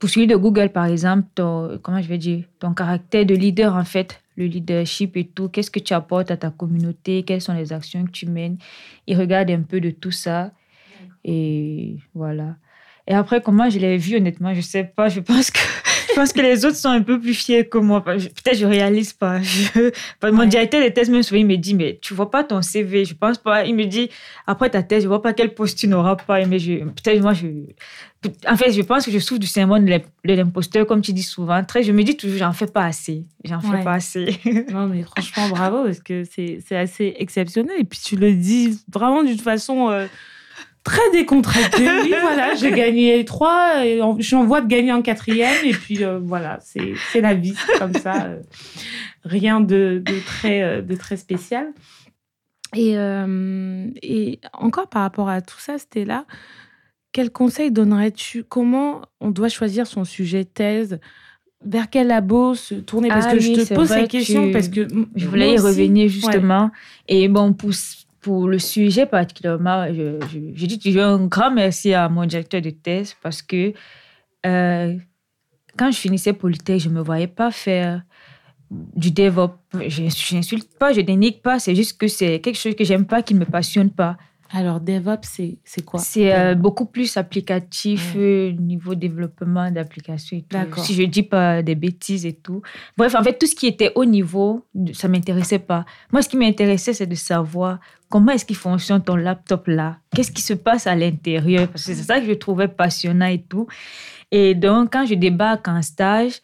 Speaker 2: Pour celui de Google, par exemple, ton, comment je vais dire, ton caractère de leader, en fait, le leadership et tout. Qu'est-ce que tu apportes à ta communauté Quelles sont les actions que tu mènes Ils regardent un peu de tout ça. Et voilà. Et après, comment je l'ai vu, honnêtement, je sais pas. Je pense que, je pense que les autres sont un peu plus fiers que moi. Peut-être je réalise pas. Je, mon directeur des thèses, même souvent, il me dit, mais tu vois pas ton CV. Je pense pas. Il me dit, après ta thèse, je vois pas quel poste tu n'auras pas. Mais peut-être moi, je, en fait, je pense que je souffre du syndrome de l'imposteur, comme tu dis souvent. Très, je me dis toujours, j'en fais pas assez. J'en fais pas assez.
Speaker 1: non, mais franchement, bravo, parce que c'est assez exceptionnel. Et puis, tu le dis vraiment d'une façon. Euh, très décontracté. Oui, voilà, j'ai gagné trois, et je suis en voie de gagner un quatrième, et puis euh, voilà, c'est la vie, comme ça. Euh, rien de, de, très, euh, de très spécial. Et, et encore par rapport à tout ça, là. Quel conseil donnerais-tu? Comment on doit choisir son sujet thèse? Vers quel labo se tourner? Parce ah que je te pose cette question parce que
Speaker 2: je voulais y revenir justement. Et bon, pour pour le sujet particulièrement, je, je, dis toujours un grand merci à mon directeur de thèse parce que euh, quand je finissais Polytech, je ne me voyais pas faire du DevOps. Je n'insulte pas, je dénigre pas, c'est juste que c'est quelque chose que j'aime pas, qui ne me passionne pas.
Speaker 1: Alors, DevOps, c'est quoi?
Speaker 2: C'est euh, beaucoup plus applicatif, euh, niveau développement d'applications et tout. Si je dis pas des bêtises et tout. Bref, en fait, tout ce qui était haut niveau, ça m'intéressait pas. Moi, ce qui m'intéressait, c'est de savoir comment est-ce qu'il fonctionne ton laptop là. Qu'est-ce qui se passe à l'intérieur? Parce que c'est ça que je trouvais passionnant et tout. Et donc, quand je débarque en stage,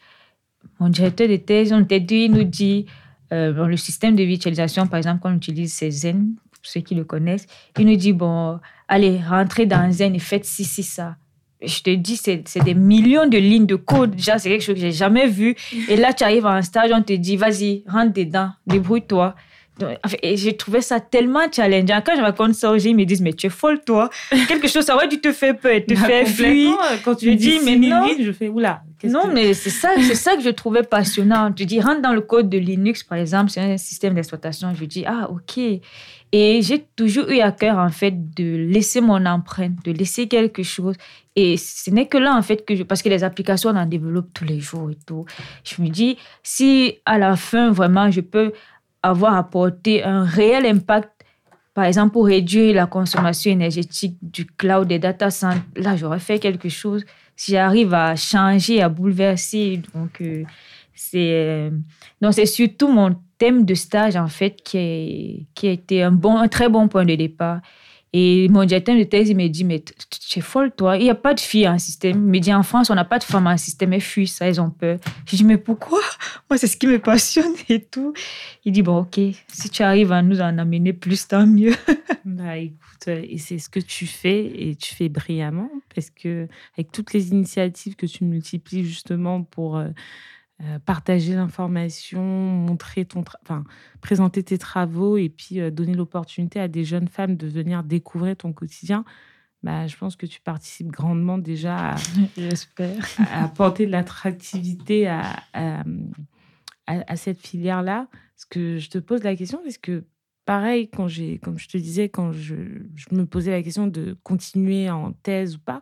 Speaker 2: mon directeur de thèse, on dit, il nous dit, euh, le système de virtualisation, par exemple, qu'on utilise, c'est Zen ceux qui le connaissent, il nous dit, bon, allez, rentrez dans Zen et faites ci, ci, ça. Je te dis, c'est des millions de lignes de code. Déjà, c'est quelque chose que j'ai jamais vu. Et là, tu arrives à un stage, on te dit, vas-y, rentre dedans, débrouille-toi. Et j'ai trouvé ça tellement challengeant. Quand je raconte ça aux gens, ils me disent, mais tu es folle, toi. Quelque chose, ça va du te faire peur, te faire fuir.
Speaker 1: Quand tu me dis, mais non. je fais, oula.
Speaker 2: Non, mais c'est ça, c'est ça que je trouvais passionnant. Tu dis, rentre dans le code de Linux, par exemple, c'est un système d'exploitation. Je dis, ah, OK. Et j'ai toujours eu à cœur, en fait, de laisser mon empreinte, de laisser quelque chose. Et ce n'est que là, en fait, que parce que les applications, on en développe tous les jours et tout. Je me dis, si à la fin, vraiment, je peux avoir apporté un réel impact, par exemple, pour réduire la consommation énergétique du cloud des data centers, là, j'aurais fait quelque chose. Si j'arrive à changer, à bouleverser, donc, euh, c'est, euh, c'est surtout mon thème de stage, en fait, qui, est, qui a été un, un très bon point de départ. Et mon directeur de thèse, il me dit, mais tu es folle, toi. Il n'y a pas de filles en système. Il me dit, en France, on n'a pas de femmes en système. Elles fuient ça, elles ont peur. Je dis, mais pourquoi? Moi, c'est ce qui me passionne et tout. Il dit, bon, OK, si tu arrives à nous en amener plus, tant mieux.
Speaker 1: bah, écoute, euh, et c'est ce que tu fais et tu fais brillamment parce que avec toutes les initiatives que tu multiplies justement pour... Euh, euh, partager l'information, montrer ton, enfin, présenter tes travaux et puis euh, donner l'opportunité à des jeunes femmes de venir découvrir ton quotidien. Bah, je pense que tu participes grandement déjà à, à apporter de l'attractivité à, à, à, cette filière-là. Parce que je te pose la question, parce que pareil, quand j'ai, comme je te disais, quand je, je, me posais la question de continuer en thèse ou pas,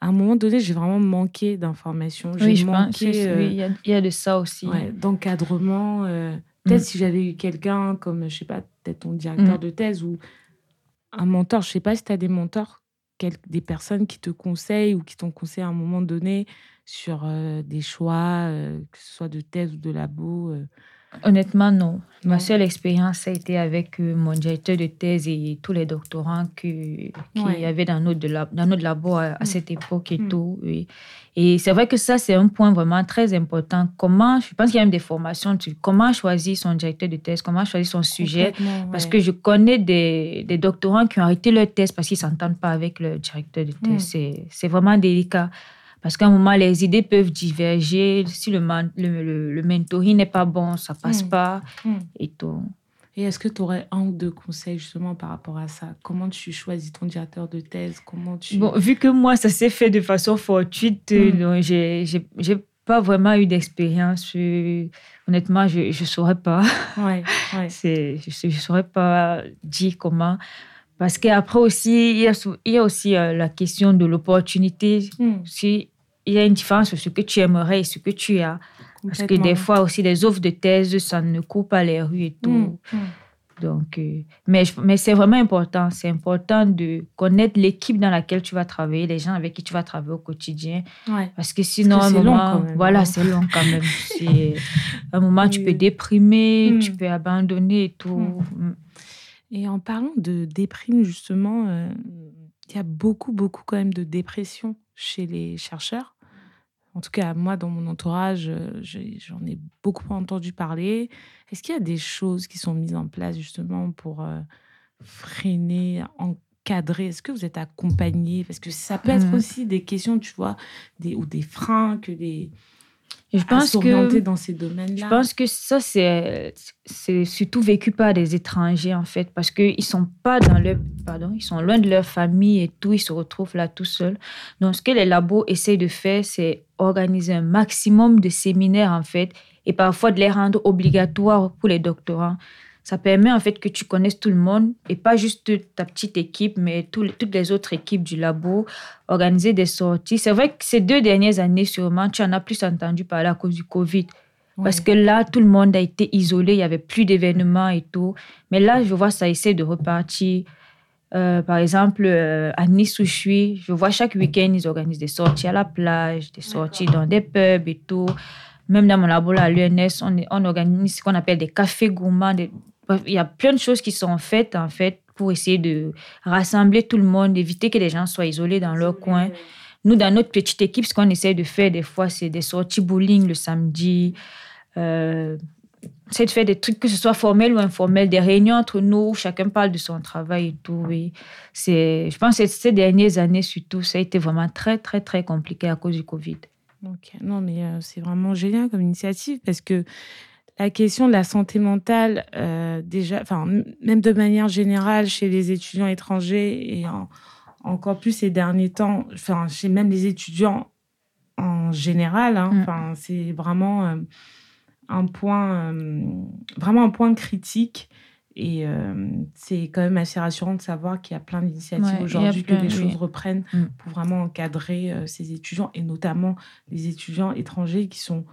Speaker 1: à un moment donné, j'ai vraiment manqué d'informations.
Speaker 2: Oui, je manqué, euh, oui, il y, a de ça aussi.
Speaker 1: d'encadrement. Euh, peut-être mm. si j'avais eu quelqu'un comme, je sais pas, peut-être ton directeur mm. de thèse ou un mentor. Je sais pas si tu as des mentors, des personnes qui te conseillent ou qui t'ont conseillé à un moment donné sur euh, des choix, que ce soit de thèse ou de labo.
Speaker 2: Honnêtement, non. Ma seule expérience a été avec euh, mon directeur de thèse et tous les doctorants qu'il y avait dans notre, dans notre labo à, mm. cette époque et mm. tout. Et c'est vrai que ça, c'est un point vraiment très important. Comment, je pense qu'il y a même des formations comment choisir son directeur de thèse, comment choisir son sujet? Parce que je connais des, des, doctorants qui ont arrêté leur thèse parce qu'ils ne s'entendent pas avec le directeur de thèse. Mm. C'est vraiment délicat. Parce qu'à un moment, les idées peuvent diverger. Si le, le, le, mentoring n'est pas bon, ça passe hmm. pas. Hmm. Et tout.
Speaker 1: Et est-ce que tu aurais un ou deux conseils justement par rapport à ça? Comment tu choisis ton directeur de thèse? Comment tu...
Speaker 2: Bon, vu que moi, ça s'est fait de façon fortuite, mmh. j'ai pas vraiment eu d'expérience. Honnêtement, je ne saurais pas. Ouais, ouais. je ne saurais pas dire comment. Parce qu'après aussi, il y a, il y a aussi euh, la question de l'opportunité. Si il y a une différence entre ce que tu aimerais et ce que tu as. Parce que des fois aussi, les offres de thèse, ça ne coupe pas les rues et tout. Mm, mm. Donc, euh, mais, mais c'est vraiment important. C'est important de connaître l'équipe dans laquelle tu vas travailler, les gens avec qui tu vas travailler au quotidien. Parce que sinon, à un moment, voilà, hein. c'est long quand même. à un moment, tu peux déprimer, mm. tu peux abandonner et tout.
Speaker 1: Et en parlant de déprime, justement, euh, il y a beaucoup, beaucoup quand même de dépression chez les chercheurs. En tout cas, moi, dans mon entourage, euh, j'en ai beaucoup entendu parler. Est-ce qu'il y a des choses qui sont mises en place justement pour euh, freiner, encadrer? Est-ce que vous êtes accompagné Parce que ça peut être mmh. aussi des questions, tu vois, des, ou des freins que des,
Speaker 2: je pense que
Speaker 1: dans ces domaines-là.
Speaker 2: Je pense que ça c'est c'est surtout vécu par des étrangers en fait parce que ils sont pas dans leur pardon, ils sont loin de leur famille et tout, ils se retrouvent là tout seuls. Donc ce que les labos essayent de faire c'est organiser un maximum de séminaires en fait et parfois de les rendre obligatoires pour les doctorants. Ça permet en fait que tu connaisses tout le monde et pas juste ta petite équipe, mais toutes les autres équipes du labo, organiser des sorties. C'est vrai que ces deux dernières années, sûrement, tu en as plus entendu parler à cause du Covid. Parce que là, tout le monde a été isolé, il n'y avait plus d'événements et tout. Mais là, je vois ça essaie de repartir. Euh, par exemple, euh, à Nice où je suis, je vois chaque week-end, ils organisent des sorties à la plage, des sorties dans des pubs et tout. Même dans mon labo à l'UNS, on, on, organise ce qu'on appelle des cafés gourmands, des, il y a plein de choses qui sont faites, en fait, pour essayer de rassembler tout le monde, d'éviter que les gens soient isolés dans leur coin. Nous, dans notre petite équipe, ce qu'on essaie de faire des fois, c'est des sorties bowling le samedi. Euh, c'est de faire des trucs, que ce soit formel ou informel, des réunions entre nous, où chacun parle de son travail et tout. Oui. C'est, je pense que ces dernières années, surtout, ça a été vraiment très, très, très compliqué à cause du Covid.
Speaker 1: Ok, non, mais euh, c'est vraiment génial comme initiative parce que la question de la santé mentale, euh, déjà, enfin, même de manière générale chez les étudiants étrangers et encore plus ces derniers temps, enfin, chez même les étudiants en général, hein, mm. c'est vraiment euh, un point, euh, vraiment un point critique. Et c'est quand même assez rassurant de savoir qu'il y a plein d'initiatives aujourd'hui, que les choses reprennent mm. pour vraiment encadrer ces étudiants et notamment les étudiants étrangers qui sont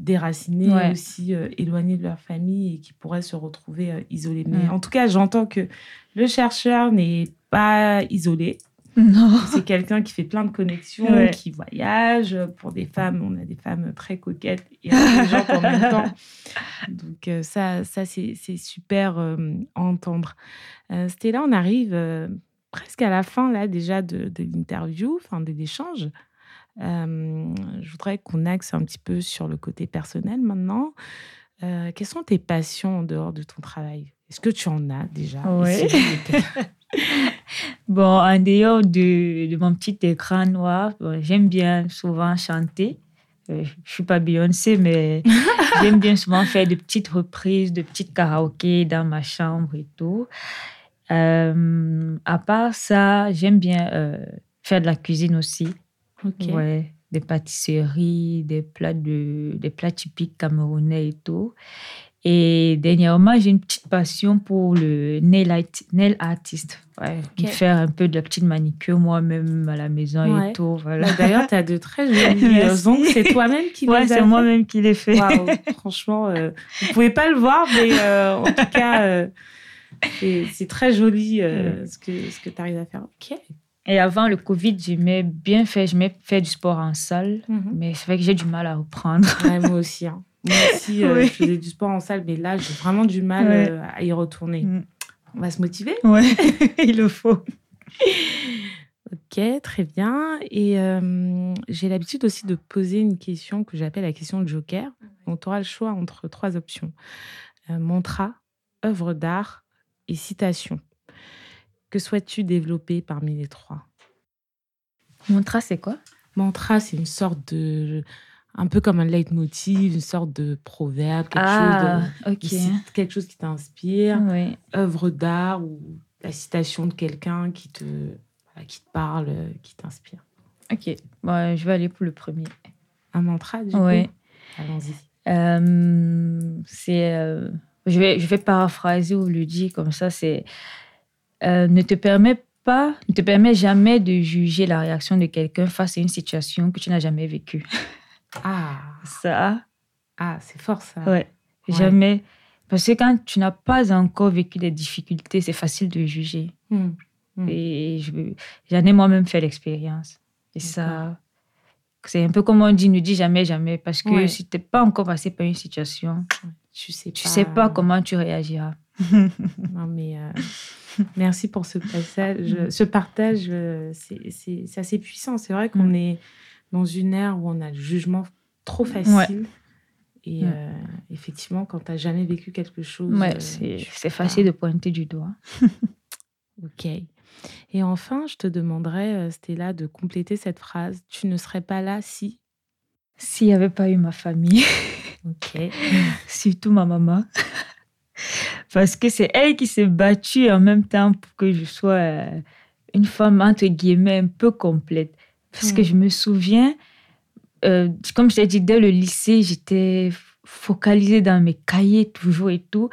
Speaker 1: déracinés, aussi euh, éloignés de leur famille et qui pourraient se retrouver euh, isolés. Mais mm. en tout cas, j'entends que le chercheur n'est pas isolé. Non. C'est quelqu'un qui fait plein de connexions, qui voyage. Pour des femmes, on a des femmes très coquettes et intelligentes en même temps. Donc euh, ça, ça c'est super à entendre. Stella, on arrive presque à la fin là déjà de, de l'interview, enfin de l'échange. Je voudrais qu'on axe un petit peu sur le côté personnel maintenant. quelles sont tes passions en dehors de ton travail? Est-ce que tu en as déjà?
Speaker 2: Oui. bon, en dehors de, de, mon petit écran noir, j'aime bien souvent chanter. Euh, je suis pas Beyoncé, mais j'aime bien souvent faire de petites reprises, de petites karaokés dans ma chambre et tout. Euh, à part ça, j'aime bien euh, faire de la cuisine aussi. Ouais, des pâtisseries, des plats, de, des plats typiques camerounais et tout. Et dernièrement, j'ai une petite passion pour le nail, art, nail artist. Ouais, Faire un peu de la petite manicure moi-même à la maison et tout. Voilà.
Speaker 1: Bah, d'ailleurs, tu as de très jolies ongles. C'est toi-même qui
Speaker 2: ouais, c'est moi-même qui les fait.
Speaker 1: Franchement, euh, vous ne pouvez pas le voir, mais euh, en tout cas, euh, c'est très joli ce que, ce que tu arrives à faire. Ok.
Speaker 2: Et avant le Covid, j'aimais bien faire, j'aimais faire du sport en salle, mhm. mais c'est vrai que j'ai du mal à reprendre.
Speaker 1: moi aussi. Hein. Moi aussi, euh, je faisais du sport en salle, mais là, j'ai vraiment du mal euh, à y retourner. Mm. On va se motiver?
Speaker 2: Ouais, il le faut.
Speaker 1: Ok, très bien. Et euh, j'ai l'habitude aussi de poser une question que j'appelle la question de Joker. On aura le choix entre trois options mantra, œuvre d'art et citation. Que souhaites-tu développer parmi les trois?
Speaker 2: Mantra, c'est quoi?
Speaker 1: Mantra, c'est une sorte de un peu comme un leitmotiv, une sorte de proverbe, quelque, chose, de, ah, quelque chose qui t'inspire, œuvre d'art ou la citation de quelqu'un qui te, qui te parle, qui t'inspire.
Speaker 2: Ok, bon, je vais aller pour le premier.
Speaker 1: Un mantra, du oui. coup Allons-y.
Speaker 2: Euh, c'est, euh, je, vais, je vais paraphraser ou le dire comme ça, c'est euh, ne te permet pas, ne te permet jamais de juger la réaction de quelqu'un face à une situation que tu n'as jamais vécue.
Speaker 1: Ah,
Speaker 2: ça.
Speaker 1: Ah, c'est fort ça.
Speaker 2: Ouais. Jamais. Parce que quand tu n'as pas encore vécu des difficultés, c'est facile de juger. Hmm. Hmm. Et j'en ai moi-même fait l'expérience. Et ça, c'est un peu comme on dit, ne dis jamais, jamais. Parce que si tu n'es pas encore passé par une situation, tu sais tu sais pas comment tu réagiras.
Speaker 1: non, mais euh, merci pour ce passage, ce partage. Euh, c'est assez puissant. C'est vrai qu'on hmm. est dans une ère où on a le jugement trop facile. Et mm. euh, effectivement, quand tu n'as jamais vécu quelque chose.
Speaker 2: Ouais, c'est facile de pointer du doigt.
Speaker 1: ok. Et enfin, je te demanderais, Stella, de compléter cette phrase. Tu ne serais pas là si?
Speaker 2: S'il n'y avait pas eu ma famille.
Speaker 1: Ok.
Speaker 2: Surtout ma maman. Parce que c'est elle qui s'est battue en même temps pour que je sois une femme, entre guillemets, un peu complète. Parce que je me souviens, euh, comme je t'ai dit, dès le lycée, j'étais focalisée dans mes cahiers toujours et tout.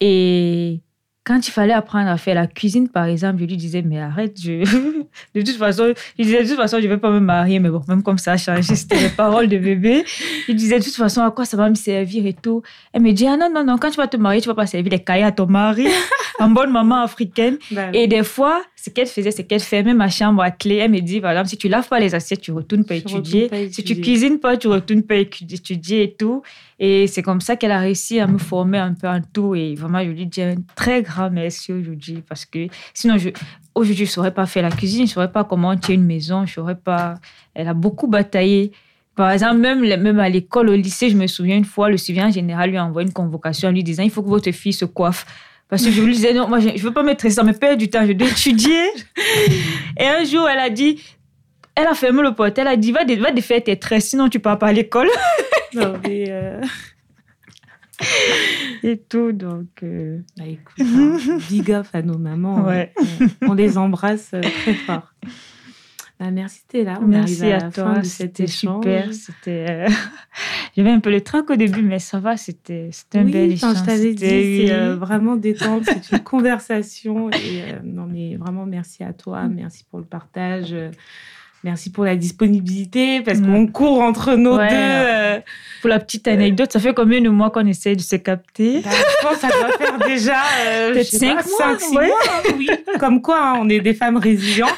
Speaker 2: Et quand il fallait apprendre à faire la cuisine, par exemple, je lui disais, mais arrête, je... de toute façon, je disais, de toute façon, je ne vais pas me marier, mais bon, même comme ça a changé, c'était les paroles de bébé. Il disait, de toute façon, à quoi ça va me servir et tout. Elle me dit, ah non, non, non, quand tu vas te marier, tu ne vas pas servir les cahiers à ton mari, en bonne maman africaine. Ben et des fois, ce qu'elle faisait, c'est qu'elle fermait ma chambre à clé. Elle me dit, exemple, si tu laves pas les assiettes, tu retournes pas, étudier. pas étudier. Si tu cuisines pas, tu retournes pas étudier et tout. Et c'est comme ça qu'elle a réussi à me former un peu en tout. Et vraiment, je lui dis un très grand merci aujourd'hui parce que sinon, je, aujourd'hui, je ne saurais pas faire la cuisine, je ne saurais pas comment tirer une maison, je saurais pas. Elle a beaucoup bataillé. Par exemple, même, même à l'école, au lycée, je me souviens une fois, le surveillant général lui a envoyé une convocation en lui disant il faut que votre fille se coiffe. Parce que je lui disais, non, moi, je ne veux pas mettre ça, mais perdre du temps, je dois étudier. Et un jour, elle a dit, elle a fermé le porte, elle a dit, va, va défaire tes tresses, sinon tu pars pas à l'école.
Speaker 1: non, mais. Euh,
Speaker 2: et tout, donc. Euh,
Speaker 1: bah, écoute, hein, big off à nos mamans.
Speaker 2: Ouais.
Speaker 1: On, les embrasse euh, très fort. Bah, merci, Théla.
Speaker 2: On merci à, toi. C'était super. C'était. J'avais un peu le trac au début, mais ça va. C'était un bel échange.
Speaker 1: je t'avais dit, c'est vraiment détente. C'est une conversation. Et non, mais vraiment, merci à toi. Merci pour le partage. Merci pour la disponibilité parce mm. qu'on court entre nos deux. Euh.
Speaker 2: Pour la petite anecdote, ça fait combien de mois qu'on essaie de se capter?
Speaker 1: Bah, Je pense que ça doit faire déjà
Speaker 2: euh, peut-être 5 mois.
Speaker 1: 5, mois oui. Comme quoi, hein, on est des femmes résilientes.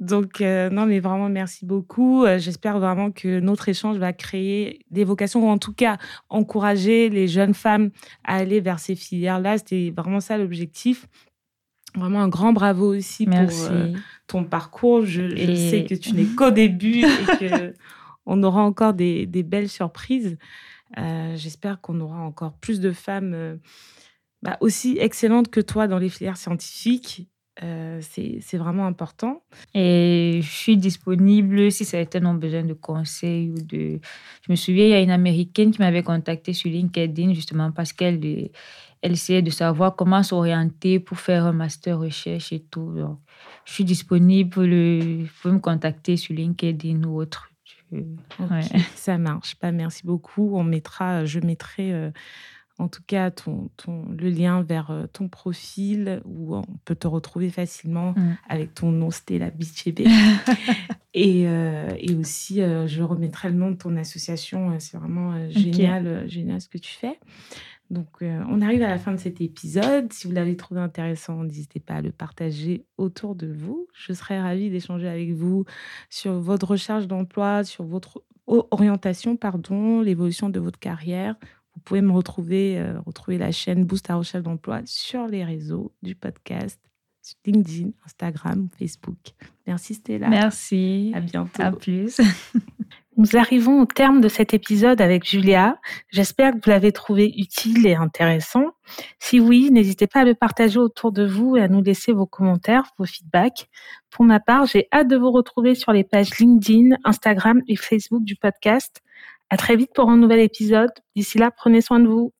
Speaker 1: Donc, euh, non, mais vraiment, merci beaucoup. J'espère vraiment que notre échange va créer des vocations ou en tout cas encourager les jeunes femmes à aller vers ces filières-là. C'était vraiment ça l'objectif. vraiment un grand bravo aussi pour ton parcours. Je, sais que tu n'es qu'au début et que on aura encore des, belles surprises. J'espère qu'on aura encore plus de femmes bah, aussi excellentes que toi dans les filières scientifiques euh, c'est vraiment important.
Speaker 2: Et je suis disponible si certains ont besoin de conseils ou de. Je me souviens, il y a une américaine qui m'avait contacté sur LinkedIn justement parce qu'elle elle essayait de savoir comment s'orienter pour faire un master recherche et tout. je suis disponible. Vous pouvez me contacter sur LinkedIn ou autre.
Speaker 1: Ça marche. Pas bah, merci beaucoup. On mettra, je mettrai. Euh, en tout cas ton, ton, le lien vers euh, ton profil où on peut te retrouver facilement mm. avec ton nom Stella Bichebe. et, euh, et aussi, euh, je remettrai le nom de ton association. C'est vraiment génial, génial ce que tu fais. Donc, on arrive à la fin de cet épisode. Si vous l'avez trouvé intéressant, n'hésitez pas à le partager autour de vous. Je serais ravie d'échanger avec vous sur votre recherche d'emploi, sur votre orientation, pardon, l'évolution de votre carrière vous pouvez me retrouver, euh, retrouver la chaîne Boost à recherche d'emploi sur les réseaux du podcast, sur LinkedIn, Instagram, Facebook. Merci Stella.
Speaker 2: Merci.
Speaker 1: À bientôt.
Speaker 2: À plus.
Speaker 1: Nous arrivons au terme de cet épisode avec Julia. J'espère que vous l'avez trouvé utile et intéressant. Si oui, n'hésitez pas à le partager autour de vous et à nous laisser vos commentaires, vos feedbacks. Pour ma part, j'ai hâte de vous retrouver sur les pages LinkedIn, Instagram et Facebook du podcast. À très vite pour un nouvel épisode. D'ici là, prenez soin de vous.